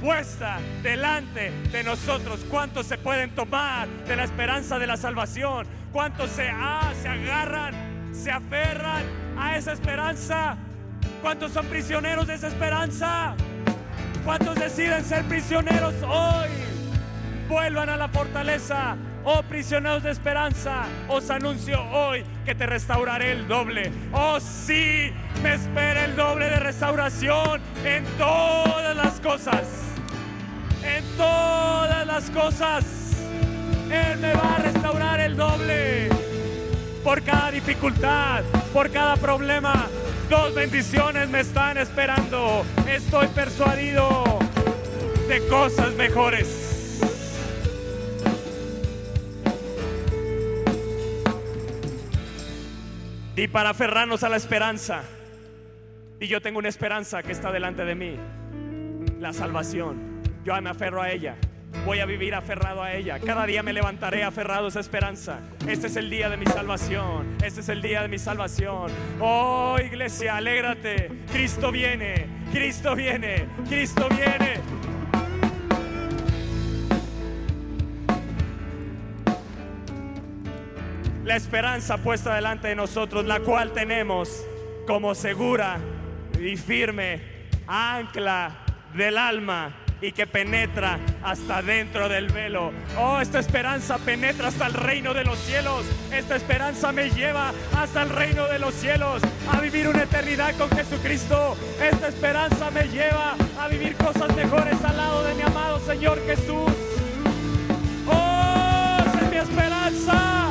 puesta delante de nosotros. ¿Cuántos se pueden tomar de la esperanza de la salvación? ¿Cuántos se, ah, se agarran, se aferran a esa esperanza? ¿Cuántos son prisioneros de esa esperanza? ¿Cuántos deciden ser prisioneros hoy? Vuelvan a la fortaleza. Oh prisioneros de esperanza, os anuncio hoy que te restauraré el doble. Oh sí, me espera el doble de restauración en todas las cosas. En todas las cosas. Él me va a restaurar el doble. Por cada dificultad, por cada problema, dos bendiciones me están esperando. Estoy persuadido de cosas mejores. Y para aferrarnos a la esperanza. Y yo tengo una esperanza que está delante de mí. La salvación. Yo me aferro a ella. Voy a vivir aferrado a ella. Cada día me levantaré aferrado a esa esperanza. Este es el día de mi salvación. Este es el día de mi salvación. Oh iglesia, alégrate. Cristo viene. Cristo viene. Cristo viene. la esperanza puesta delante de nosotros, la cual tenemos como segura y firme ancla del alma y que penetra hasta dentro del velo. Oh, esta esperanza penetra hasta el reino de los cielos. Esta esperanza me lleva hasta el reino de los cielos, a vivir una eternidad con Jesucristo. Esta esperanza me lleva a vivir cosas mejores al lado de mi amado Señor Jesús. Oh, es mi esperanza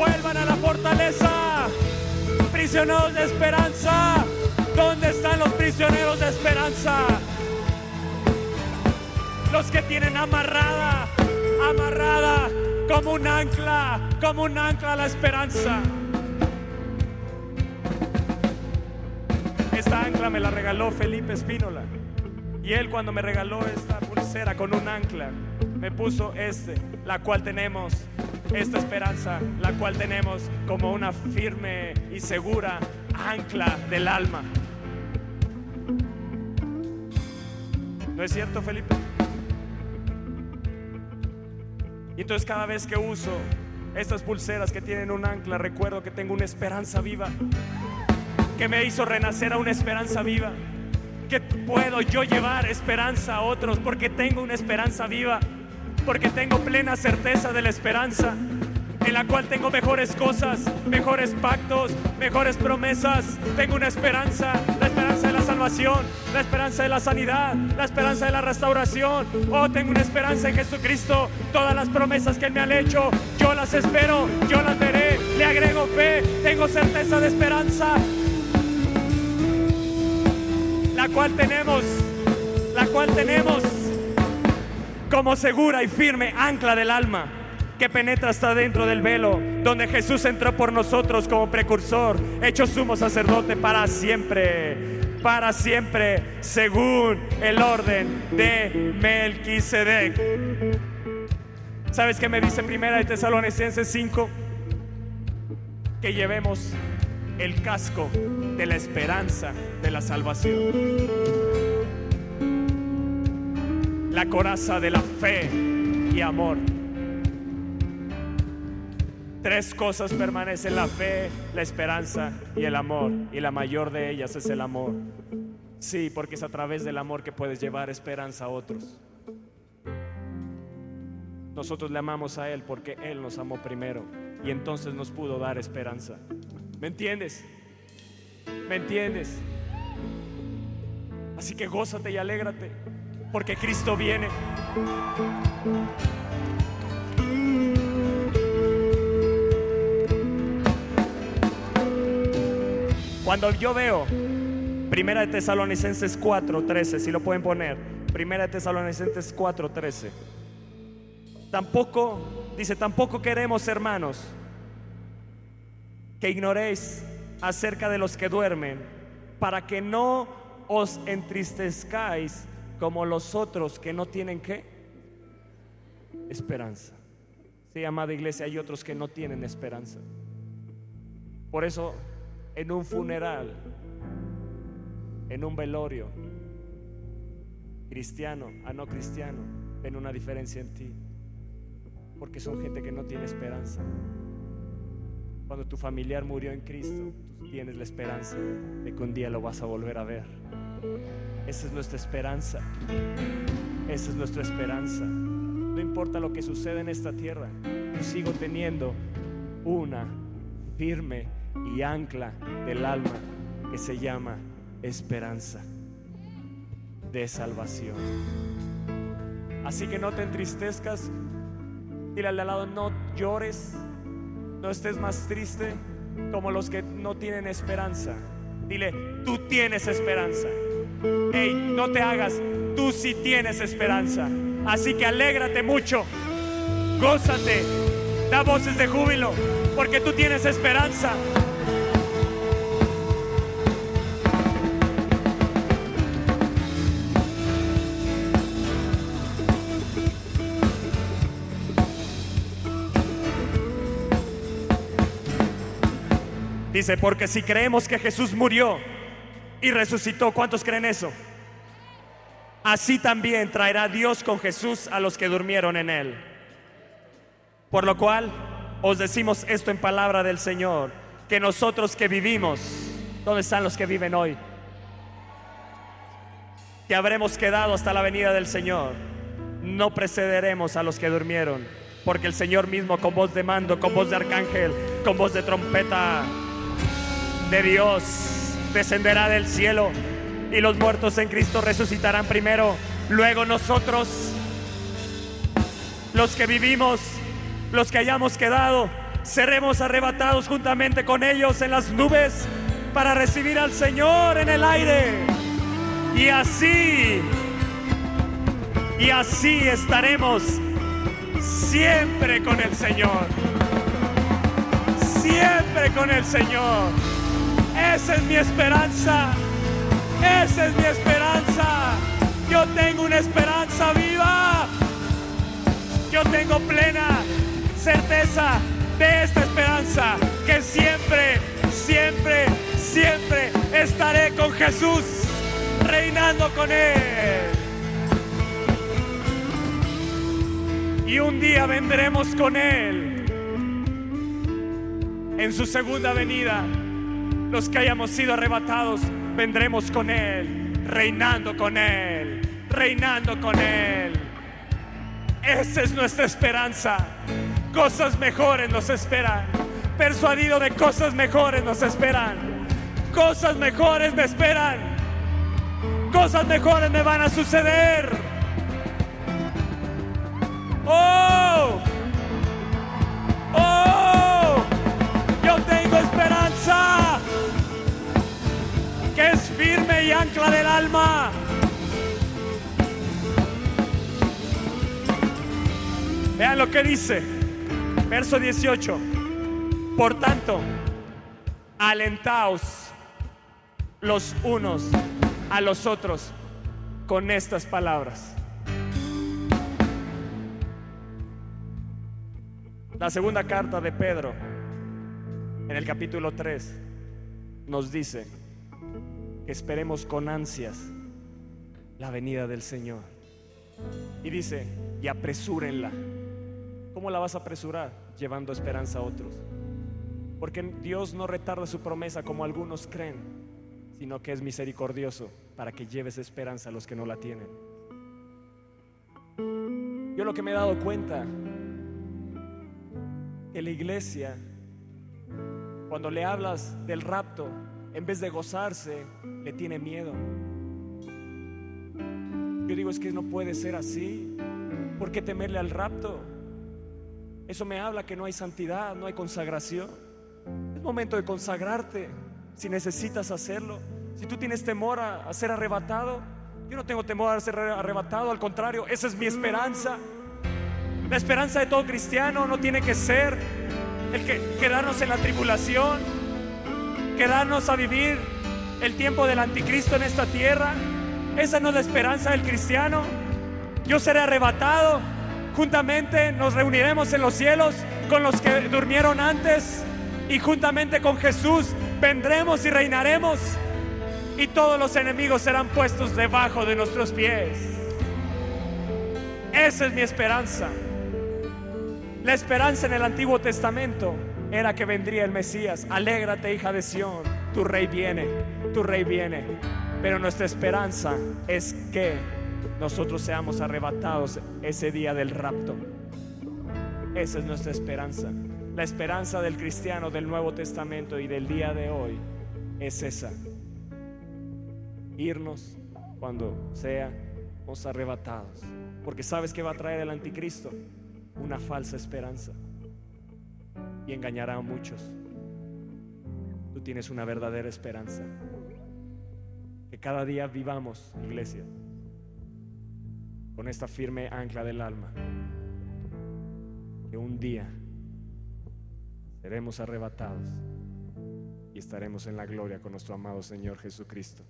vuelvan a la fortaleza. Prisioneros de esperanza. ¿Dónde están los prisioneros de esperanza? Los que tienen amarrada, amarrada como un ancla, como un ancla la esperanza. Esta ancla me la regaló Felipe Espínola. Y él cuando me regaló esta pulsera con un ancla, me puso este, la cual tenemos esta esperanza, la cual tenemos como una firme y segura ancla del alma. ¿No es cierto, Felipe? Y entonces cada vez que uso estas pulseras que tienen un ancla, recuerdo que tengo una esperanza viva, que me hizo renacer a una esperanza viva, que puedo yo llevar esperanza a otros porque tengo una esperanza viva porque tengo plena certeza de la esperanza en la cual tengo mejores cosas, mejores pactos, mejores promesas. Tengo una esperanza, la esperanza de la salvación, la esperanza de la sanidad, la esperanza de la restauración. Oh, tengo una esperanza en Jesucristo. Todas las promesas que Él me ha hecho, yo las espero, yo las veré. Le agrego fe, tengo certeza de esperanza. La cual tenemos, la cual tenemos como segura y firme ancla del alma que penetra hasta dentro del velo, donde Jesús entró por nosotros como precursor, hecho sumo sacerdote para siempre, para siempre, según el orden de Melquisedec. ¿Sabes qué me dice primera de Tesalonicenses 5? Que llevemos el casco de la esperanza de la salvación la coraza de la fe y amor. Tres cosas permanecen, la fe, la esperanza y el amor. Y la mayor de ellas es el amor. Sí, porque es a través del amor que puedes llevar esperanza a otros. Nosotros le amamos a Él porque Él nos amó primero y entonces nos pudo dar esperanza. ¿Me entiendes? ¿Me entiendes? Así que gózate y alégrate porque Cristo viene. Cuando yo veo Primera de Tesalonicenses 4:13, si lo pueden poner, Primera de Tesalonicenses 4:13. Tampoco dice, tampoco queremos, hermanos, que ignoréis acerca de los que duermen, para que no os entristezcáis como los otros que no tienen qué. esperanza. Sí, amada iglesia, hay otros que no tienen esperanza. Por eso, en un funeral, en un velorio, cristiano a no cristiano, ven una diferencia en ti. Porque son gente que no tiene esperanza. Cuando tu familiar murió en Cristo, tienes la esperanza de que un día lo vas a volver a ver. Esa es nuestra esperanza. Esa es nuestra esperanza. No importa lo que suceda en esta tierra, yo sigo teniendo una firme y ancla del alma que se llama esperanza de salvación. Así que no te entristezcas. Dile al lado, no llores, no estés más triste como los que no tienen esperanza. Dile, tú tienes esperanza. Hey, no te hagas, tú sí tienes esperanza. Así que alégrate mucho, gózate, da voces de júbilo, porque tú tienes esperanza. Dice, porque si creemos que Jesús murió y resucitó, ¿cuántos creen eso? Así también traerá Dios con Jesús a los que durmieron en él. Por lo cual os decimos esto en palabra del Señor, que nosotros que vivimos, ¿dónde están los que viven hoy? Que habremos quedado hasta la venida del Señor. No precederemos a los que durmieron, porque el Señor mismo con voz de mando, con voz de arcángel, con voz de trompeta, de Dios descenderá del cielo y los muertos en Cristo resucitarán primero. Luego nosotros, los que vivimos, los que hayamos quedado, seremos arrebatados juntamente con ellos en las nubes para recibir al Señor en el aire. Y así, y así estaremos siempre con el Señor. Siempre con el Señor. Esa es mi esperanza. Esa es mi esperanza. Yo tengo una esperanza viva. Yo tengo plena certeza de esta esperanza. Que siempre, siempre, siempre estaré con Jesús. Reinando con Él. Y un día vendremos con Él. En su segunda venida los que hayamos sido arrebatados, vendremos con Él, reinando con Él, reinando con Él. Esa es nuestra esperanza. Cosas mejores nos esperan. Persuadido de cosas mejores nos esperan. Cosas mejores me esperan. Cosas mejores me van a suceder. Oh, oh, yo tengo esperanza firme y ancla del alma. Vean lo que dice, verso 18. Por tanto, alentaos los unos a los otros con estas palabras. La segunda carta de Pedro, en el capítulo 3, nos dice, esperemos con ansias la venida del Señor. Y dice, y apresúrenla. ¿Cómo la vas a apresurar? Llevando esperanza a otros. Porque Dios no retarda su promesa como algunos creen, sino que es misericordioso para que lleves esperanza a los que no la tienen. Yo lo que me he dado cuenta, que la iglesia, cuando le hablas del rapto, en vez de gozarse, le tiene miedo. Yo digo, es que no puede ser así. ¿Por qué temerle al rapto? Eso me habla que no hay santidad, no hay consagración. Es momento de consagrarte si necesitas hacerlo. Si tú tienes temor a, ser arrebatado, yo no tengo temor a ser arrebatado, al contrario, esa es mi esperanza. La esperanza de todo cristiano no tiene que ser el que quedarnos en la tribulación, quedarnos a vivir el tiempo del anticristo en esta tierra. Esa no es la esperanza del cristiano. Yo seré arrebatado Juntamente nos reuniremos en los cielos con los que durmieron antes y juntamente con Jesús vendremos y reinaremos y todos los enemigos serán puestos debajo de nuestros pies. Esa es mi esperanza. La esperanza en el Antiguo Testamento era que vendría el Mesías. Alégrate, hija de Sión, tu rey viene, tu rey viene. Pero nuestra esperanza es que nosotros seamos arrebatados ese día del rapto. Esa es nuestra esperanza. La esperanza del cristiano del Nuevo Testamento y del día de hoy es esa. Irnos cuando seamos arrebatados. Porque sabes que va a traer el anticristo una falsa esperanza y engañará a muchos. Tú tienes una verdadera esperanza. Cada día vivamos, iglesia, con esta firme ancla del alma. Que un día seremos arrebatados y estaremos en la gloria con nuestro amado Señor Jesucristo,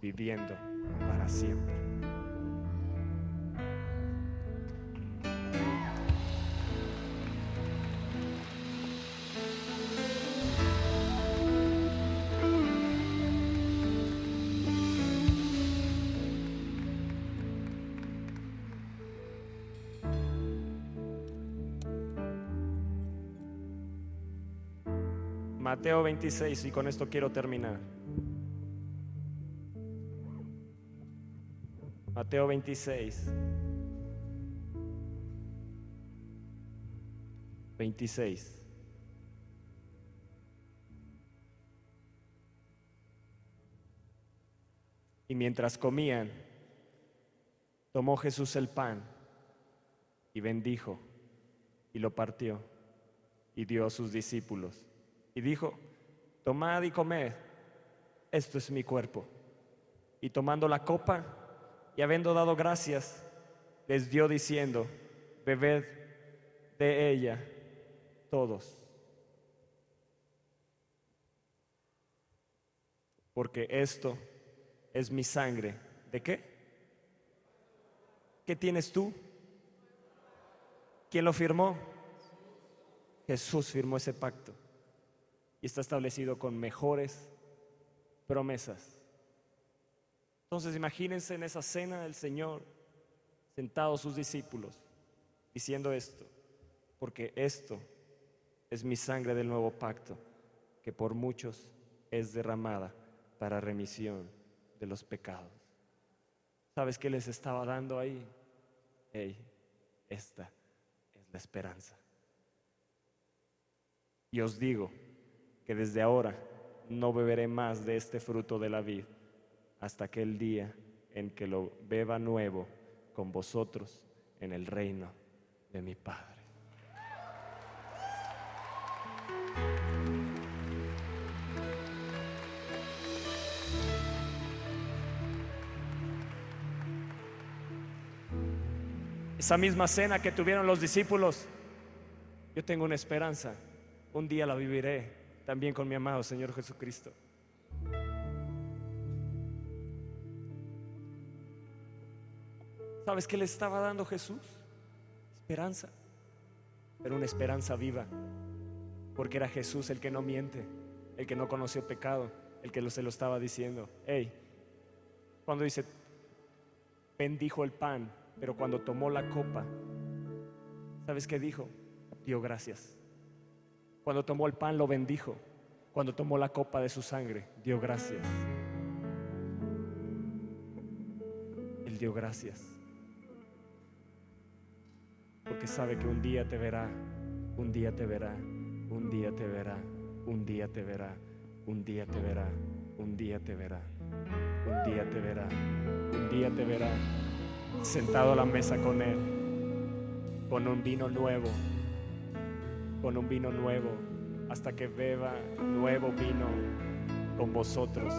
viviendo para siempre. Mateo 26 y con esto quiero terminar. Mateo 26. 26. Y mientras comían, tomó Jesús el pan y bendijo y lo partió y dio a sus discípulos y dijo, tomad y comed, esto es mi cuerpo. Y tomando la copa y habiendo dado gracias, les dio diciendo, bebed de ella todos. Porque esto es mi sangre. ¿De qué? ¿Qué tienes tú? ¿Quién lo firmó? Jesús firmó ese pacto y está establecido con mejores promesas. Entonces imagínense en esa cena del Señor, sentados sus discípulos, diciendo esto, porque esto es mi sangre del nuevo pacto, que por muchos es derramada para remisión de los pecados. ¿Sabes qué les estaba dando ahí? Esta es la esperanza. Y os digo, que desde ahora no beberé más de este fruto de la vid hasta aquel día en que lo beba nuevo con vosotros en el reino de mi Padre. Esa misma cena que tuvieron los discípulos, yo tengo una esperanza, un día la viviré también con mi amado Señor Jesucristo. ¿Sabes qué le estaba dando Jesús? Esperanza, pero una esperanza viva, porque era Jesús el que no miente, el que no conoció pecado, el que se lo estaba diciendo. Hey, cuando dice, bendijo el pan, pero cuando tomó la copa, ¿sabes qué dijo? Dio gracias. Cuando tomó el pan lo bendijo. Cuando tomó la copa de su sangre, dio gracias. Él dio gracias. Porque sabe que un día te verá, un día te verá, un día te verá, un día te verá, un día te verá, un día te verá, un día te verá, un día te verá, sentado a la mesa con Él, con un vino nuevo con un vino nuevo hasta que beba nuevo vino con vosotros.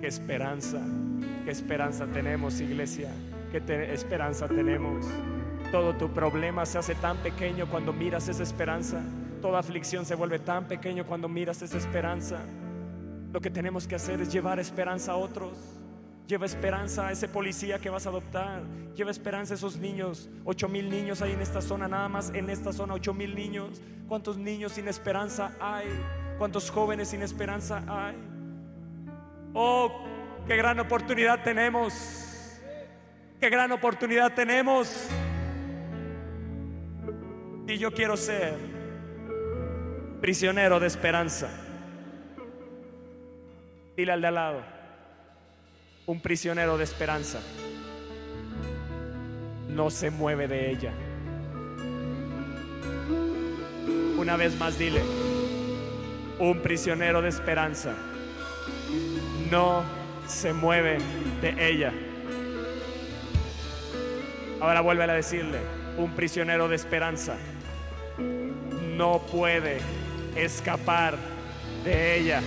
Qué esperanza, qué esperanza tenemos, iglesia, qué esperanza tenemos. Todo tu problema se hace tan pequeño cuando miras esa esperanza. Toda aflicción se vuelve tan pequeño cuando miras esa esperanza. Lo que tenemos que hacer es llevar esperanza a otros. Lleva esperanza a ese policía que vas a adoptar. Lleva esperanza a esos niños. Ocho mil niños hay en esta zona, nada más en esta zona, ocho mil niños. ¿Cuántos niños sin esperanza hay? ¿Cuántos jóvenes sin esperanza hay? Oh, qué gran oportunidad tenemos. Qué gran oportunidad tenemos. Y yo quiero ser prisionero de esperanza. Dile al de al lado, un prisionero de esperanza no se mueve de ella. Una vez más dile, un prisionero de esperanza no se mueve de ella. Ahora vuelve a decirle, un prisionero de esperanza no puede escapar de ella.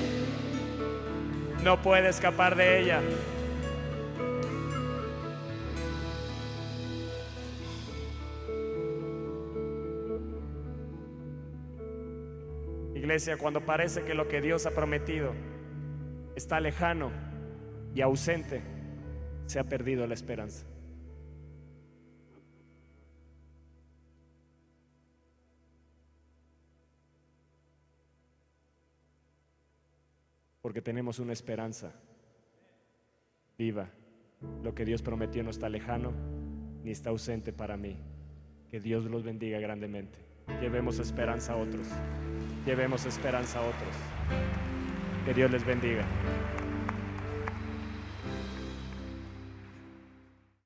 No puede escapar de ella. Iglesia, cuando parece que lo que Dios ha prometido está lejano y ausente, se ha perdido la esperanza. Porque tenemos una esperanza viva. Lo que Dios prometió no está lejano ni está ausente para mí. Que Dios los bendiga grandemente. Llevemos esperanza a otros. Llevemos esperanza a otros. Que Dios les bendiga.